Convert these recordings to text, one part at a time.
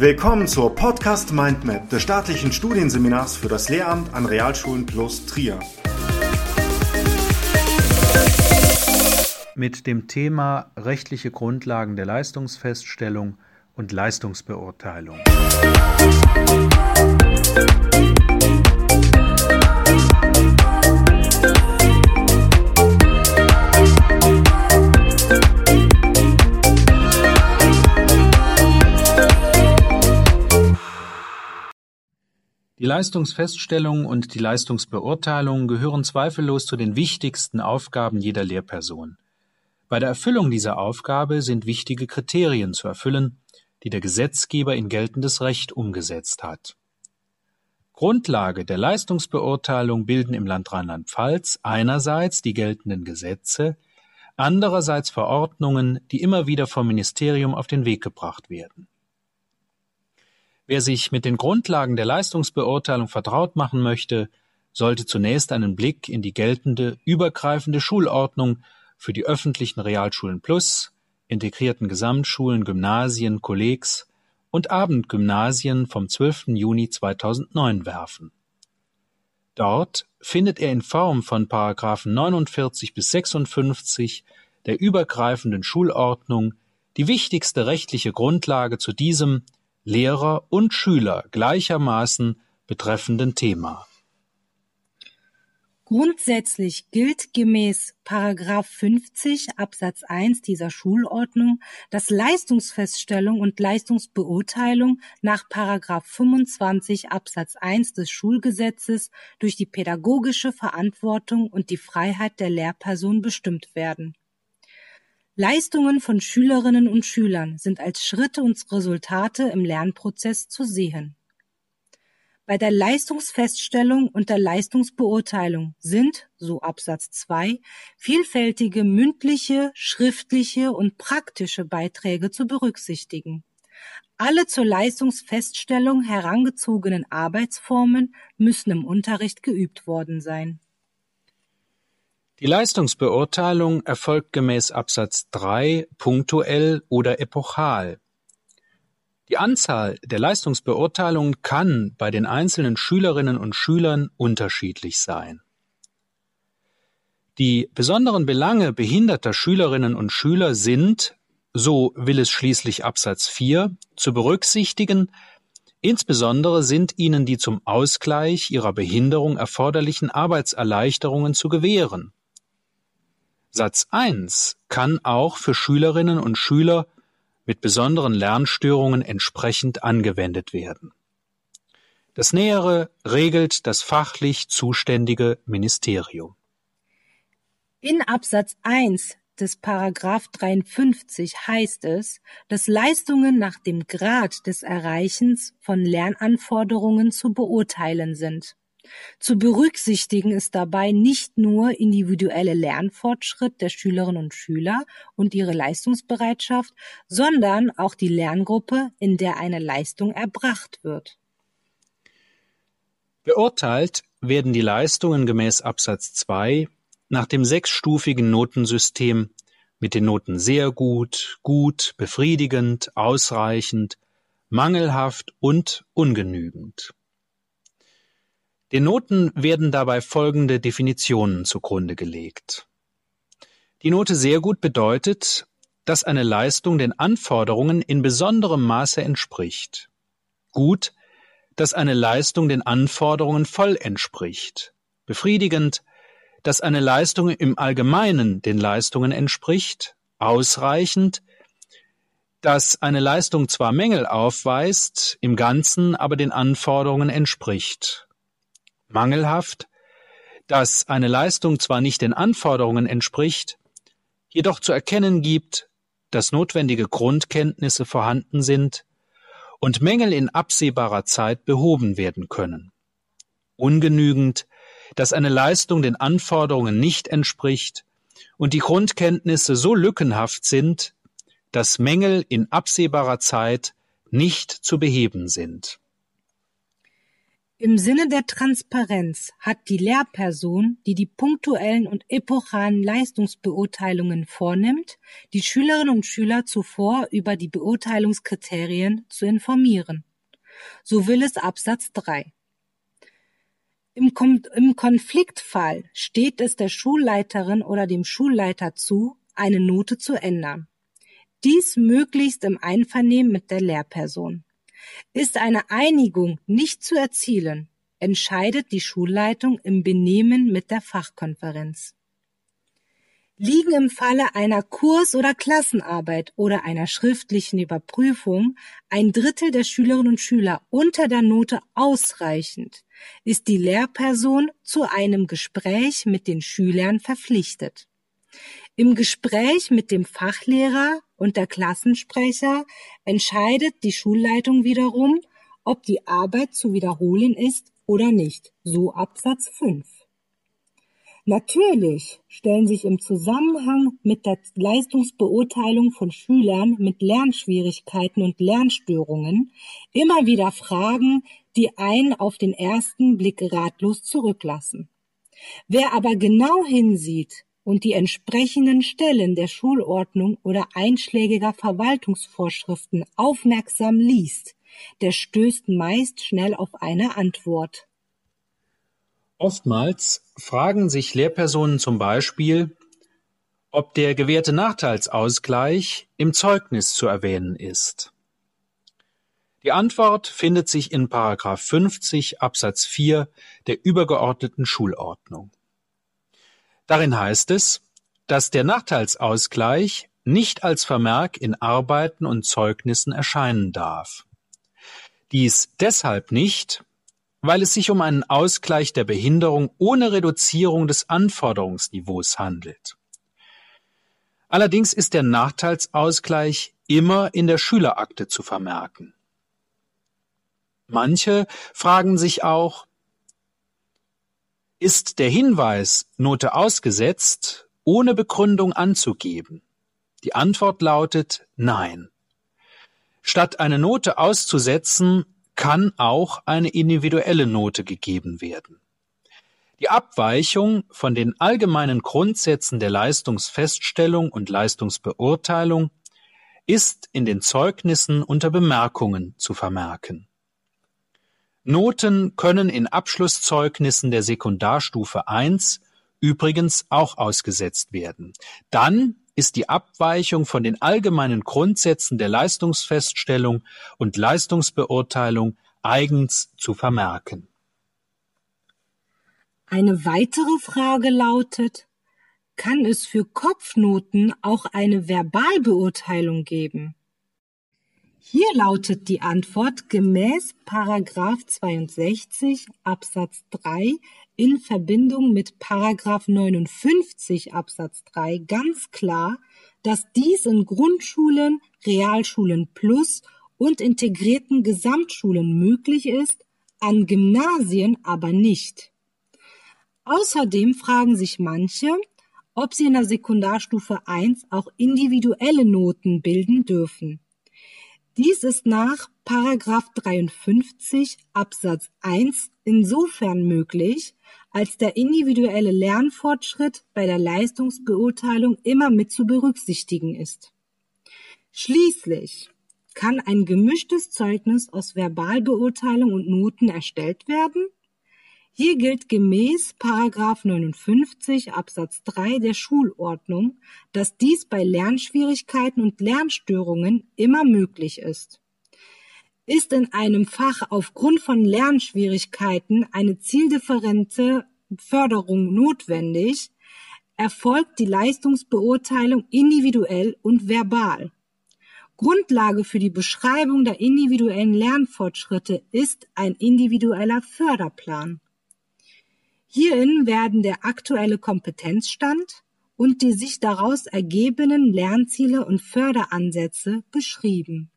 Willkommen zur Podcast Mindmap des staatlichen Studienseminars für das Lehramt an Realschulen plus Trier. Mit dem Thema rechtliche Grundlagen der Leistungsfeststellung und Leistungsbeurteilung. Die Leistungsfeststellung und die Leistungsbeurteilung gehören zweifellos zu den wichtigsten Aufgaben jeder Lehrperson. Bei der Erfüllung dieser Aufgabe sind wichtige Kriterien zu erfüllen, die der Gesetzgeber in geltendes Recht umgesetzt hat. Grundlage der Leistungsbeurteilung bilden im Land Rheinland-Pfalz einerseits die geltenden Gesetze, andererseits Verordnungen, die immer wieder vom Ministerium auf den Weg gebracht werden. Wer sich mit den Grundlagen der Leistungsbeurteilung vertraut machen möchte, sollte zunächst einen Blick in die geltende übergreifende Schulordnung für die öffentlichen Realschulen Plus, integrierten Gesamtschulen, Gymnasien, Kollegs und Abendgymnasien vom 12. Juni 2009 werfen. Dort findet er in Form von Paragraphen 49 bis 56 der übergreifenden Schulordnung die wichtigste rechtliche Grundlage zu diesem Lehrer und Schüler gleichermaßen betreffenden Thema. Grundsätzlich gilt gemäß Paragraph 50 Absatz 1 dieser Schulordnung, dass Leistungsfeststellung und Leistungsbeurteilung nach Paragraph 25 Absatz 1 des Schulgesetzes durch die pädagogische Verantwortung und die Freiheit der Lehrperson bestimmt werden Leistungen von Schülerinnen und Schülern sind als Schritte und Resultate im Lernprozess zu sehen. Bei der Leistungsfeststellung und der Leistungsbeurteilung sind, so Absatz 2, vielfältige mündliche, schriftliche und praktische Beiträge zu berücksichtigen. Alle zur Leistungsfeststellung herangezogenen Arbeitsformen müssen im Unterricht geübt worden sein die Leistungsbeurteilung erfolgt gemäß Absatz 3 punktuell oder epochal. Die Anzahl der Leistungsbeurteilungen kann bei den einzelnen Schülerinnen und Schülern unterschiedlich sein. Die besonderen Belange behinderter Schülerinnen und Schüler sind, so will es schließlich Absatz 4, zu berücksichtigen, insbesondere sind ihnen die zum Ausgleich ihrer Behinderung erforderlichen Arbeitserleichterungen zu gewähren Satz 1 kann auch für Schülerinnen und Schüler mit besonderen Lernstörungen entsprechend angewendet werden. Das Nähere regelt das fachlich zuständige Ministerium. In Absatz 1 des Paragraph 53 heißt es, dass Leistungen nach dem Grad des Erreichens von Lernanforderungen zu beurteilen sind. Zu berücksichtigen ist dabei nicht nur individuelle Lernfortschritt der Schülerinnen und Schüler und ihre Leistungsbereitschaft, sondern auch die Lerngruppe, in der eine Leistung erbracht wird. Beurteilt werden die Leistungen gemäß Absatz 2 nach dem sechsstufigen Notensystem mit den Noten sehr gut, gut, befriedigend, ausreichend, mangelhaft und ungenügend. Den Noten werden dabei folgende Definitionen zugrunde gelegt. Die Note sehr gut bedeutet, dass eine Leistung den Anforderungen in besonderem Maße entspricht. Gut, dass eine Leistung den Anforderungen voll entspricht. Befriedigend, dass eine Leistung im Allgemeinen den Leistungen entspricht. Ausreichend, dass eine Leistung zwar Mängel aufweist, im Ganzen aber den Anforderungen entspricht mangelhaft, dass eine Leistung zwar nicht den Anforderungen entspricht, jedoch zu erkennen gibt, dass notwendige Grundkenntnisse vorhanden sind und Mängel in absehbarer Zeit behoben werden können. Ungenügend, dass eine Leistung den Anforderungen nicht entspricht und die Grundkenntnisse so lückenhaft sind, dass Mängel in absehbarer Zeit nicht zu beheben sind. Im Sinne der Transparenz hat die Lehrperson, die die punktuellen und epochalen Leistungsbeurteilungen vornimmt, die Schülerinnen und Schüler zuvor über die Beurteilungskriterien zu informieren. So will es Absatz 3. Im, Kom Im Konfliktfall steht es der Schulleiterin oder dem Schulleiter zu, eine Note zu ändern. Dies möglichst im Einvernehmen mit der Lehrperson. Ist eine Einigung nicht zu erzielen, entscheidet die Schulleitung im Benehmen mit der Fachkonferenz. Liegen im Falle einer Kurs- oder Klassenarbeit oder einer schriftlichen Überprüfung ein Drittel der Schülerinnen und Schüler unter der Note ausreichend, ist die Lehrperson zu einem Gespräch mit den Schülern verpflichtet. Im Gespräch mit dem Fachlehrer und der Klassensprecher entscheidet die Schulleitung wiederum, ob die Arbeit zu wiederholen ist oder nicht, so Absatz 5. Natürlich stellen sich im Zusammenhang mit der Leistungsbeurteilung von Schülern mit Lernschwierigkeiten und Lernstörungen immer wieder Fragen, die einen auf den ersten Blick ratlos zurücklassen. Wer aber genau hinsieht, und die entsprechenden Stellen der Schulordnung oder einschlägiger Verwaltungsvorschriften aufmerksam liest, der stößt meist schnell auf eine Antwort. Oftmals fragen sich Lehrpersonen zum Beispiel, ob der gewährte Nachteilsausgleich im Zeugnis zu erwähnen ist. Die Antwort findet sich in Paragraph 50 Absatz 4 der übergeordneten Schulordnung. Darin heißt es, dass der Nachteilsausgleich nicht als Vermerk in Arbeiten und Zeugnissen erscheinen darf. Dies deshalb nicht, weil es sich um einen Ausgleich der Behinderung ohne Reduzierung des Anforderungsniveaus handelt. Allerdings ist der Nachteilsausgleich immer in der Schülerakte zu vermerken. Manche fragen sich auch, ist der Hinweis Note ausgesetzt, ohne Begründung anzugeben? Die Antwort lautet Nein. Statt eine Note auszusetzen, kann auch eine individuelle Note gegeben werden. Die Abweichung von den allgemeinen Grundsätzen der Leistungsfeststellung und Leistungsbeurteilung ist in den Zeugnissen unter Bemerkungen zu vermerken. Noten können in Abschlusszeugnissen der Sekundarstufe I übrigens auch ausgesetzt werden. Dann ist die Abweichung von den allgemeinen Grundsätzen der Leistungsfeststellung und Leistungsbeurteilung eigens zu vermerken. Eine weitere Frage lautet, kann es für Kopfnoten auch eine Verbalbeurteilung geben? Hier lautet die Antwort gemäß Paragraph 62 Absatz 3 in Verbindung mit Paragraph 59 Absatz 3 ganz klar, dass dies in Grundschulen, Realschulen plus und integrierten Gesamtschulen möglich ist, an Gymnasien aber nicht. Außerdem fragen sich manche, ob sie in der Sekundarstufe 1 auch individuelle Noten bilden dürfen. Dies ist nach Paragraph 53 Absatz 1 insofern möglich, als der individuelle Lernfortschritt bei der Leistungsbeurteilung immer mit zu berücksichtigen ist. Schließlich kann ein gemischtes Zeugnis aus Verbalbeurteilung und Noten erstellt werden, hier gilt gemäß § 59 Absatz 3 der Schulordnung, dass dies bei Lernschwierigkeiten und Lernstörungen immer möglich ist. Ist in einem Fach aufgrund von Lernschwierigkeiten eine zieldifferente Förderung notwendig, erfolgt die Leistungsbeurteilung individuell und verbal. Grundlage für die Beschreibung der individuellen Lernfortschritte ist ein individueller Förderplan. Hierin werden der aktuelle Kompetenzstand und die sich daraus ergebenden Lernziele und Förderansätze beschrieben.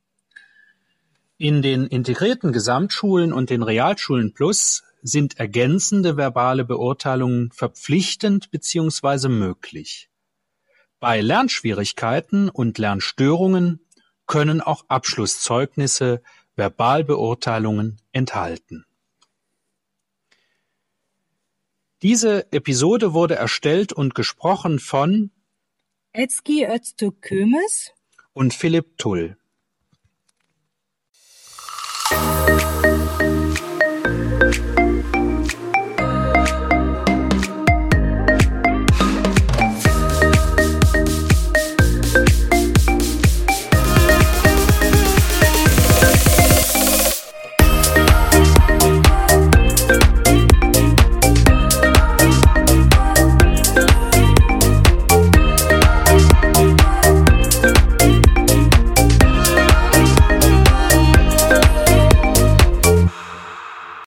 In den integrierten Gesamtschulen und den Realschulen Plus sind ergänzende verbale Beurteilungen verpflichtend bzw. möglich. Bei Lernschwierigkeiten und Lernstörungen können auch Abschlusszeugnisse Verbalbeurteilungen enthalten Diese Episode wurde erstellt und gesprochen von Etzki Öztürk Kömes und Philipp Tull.